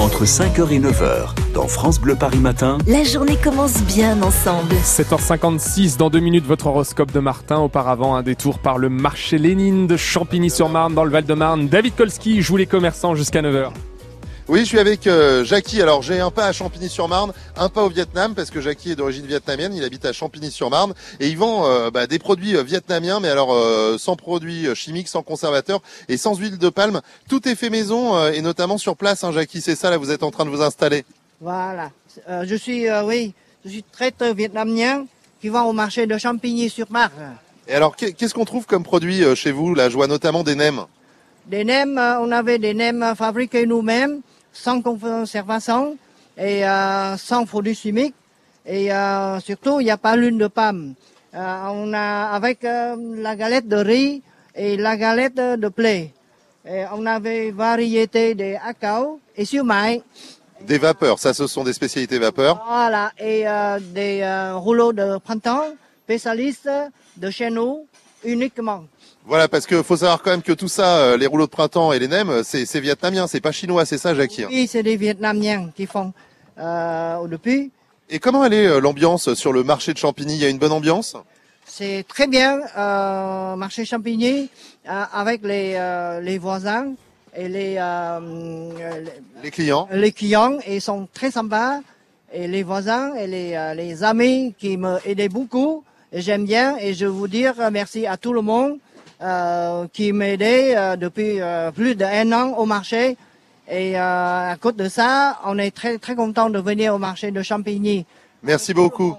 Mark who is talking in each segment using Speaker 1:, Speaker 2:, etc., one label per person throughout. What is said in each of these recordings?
Speaker 1: Entre 5h et 9h, dans France Bleu Paris Matin,
Speaker 2: La journée commence bien ensemble.
Speaker 3: 7h56, dans deux minutes, votre horoscope de Martin. Auparavant, un détour par le marché Lénine de Champigny-sur-Marne, dans le Val-de-Marne. David Kolski joue les commerçants jusqu'à 9h.
Speaker 4: Oui, je suis avec euh, Jackie. Alors, j'ai un pas à Champigny-sur-Marne, un pas au Vietnam, parce que Jackie est d'origine vietnamienne. Il habite à Champigny-sur-Marne et il vend euh, bah, des produits euh, vietnamiens, mais alors euh, sans produits chimiques, sans conservateurs et sans huile de palme. Tout est fait maison euh, et notamment sur place, hein, Jackie. C'est ça, là, vous êtes en train de vous installer.
Speaker 5: Voilà. Euh, je suis, euh, oui, je suis traiteur vietnamien qui vend au marché de Champigny-sur-Marne.
Speaker 4: Et alors, qu'est- qu'est-ce qu'on trouve comme produit chez vous? Là, je vois notamment des nems.
Speaker 5: Des nems, on avait des nems fabriqués nous-mêmes, sans conservation et euh, sans produits chimiques. Et euh, surtout, il n'y a pas l'huile de palme. Euh, on a avec la galette de riz et la galette de blé. Et on avait variété des acao et siumai.
Speaker 4: Des vapeurs, ça, ce sont des spécialités vapeurs.
Speaker 5: Voilà, et euh, des euh, rouleaux de printemps, spécialistes de chez nous, uniquement.
Speaker 4: Voilà, parce que faut savoir quand même que tout ça, euh, les rouleaux de printemps et les nems, euh, c'est c'est vietnamien, c'est pas chinois, c'est ça, Jackie.
Speaker 5: Oui, c'est des Vietnamiens qui font euh, depuis.
Speaker 4: Et comment elle est euh, l'ambiance sur le marché de Champigny? Il y a une bonne ambiance?
Speaker 5: C'est très bien, euh, marché Champigny, euh, avec les, euh, les voisins et les, euh,
Speaker 4: Les clients
Speaker 5: les clients, ils sont très sympas. Et les voisins et les, euh, les amis qui me aidaient beaucoup, j'aime bien. Et je veux vous dire merci à tout le monde euh, qui m'aidait euh, depuis euh, plus d'un an au marché. Et euh, à cause de ça, on est très très content de venir au marché de Champigny.
Speaker 4: Merci beaucoup.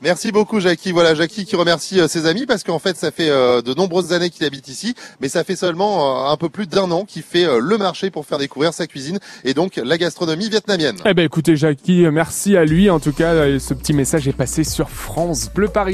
Speaker 4: Merci beaucoup Jackie. Voilà Jackie qui remercie euh, ses amis parce qu'en fait ça fait euh, de nombreuses années qu'il habite ici, mais ça fait seulement euh, un peu plus d'un an qu'il fait euh, le marché pour faire découvrir sa cuisine et donc la gastronomie vietnamienne.
Speaker 3: Eh ben écoutez, Jackie, merci à lui. En tout cas, euh, ce petit message est passé sur France Bleu Paris.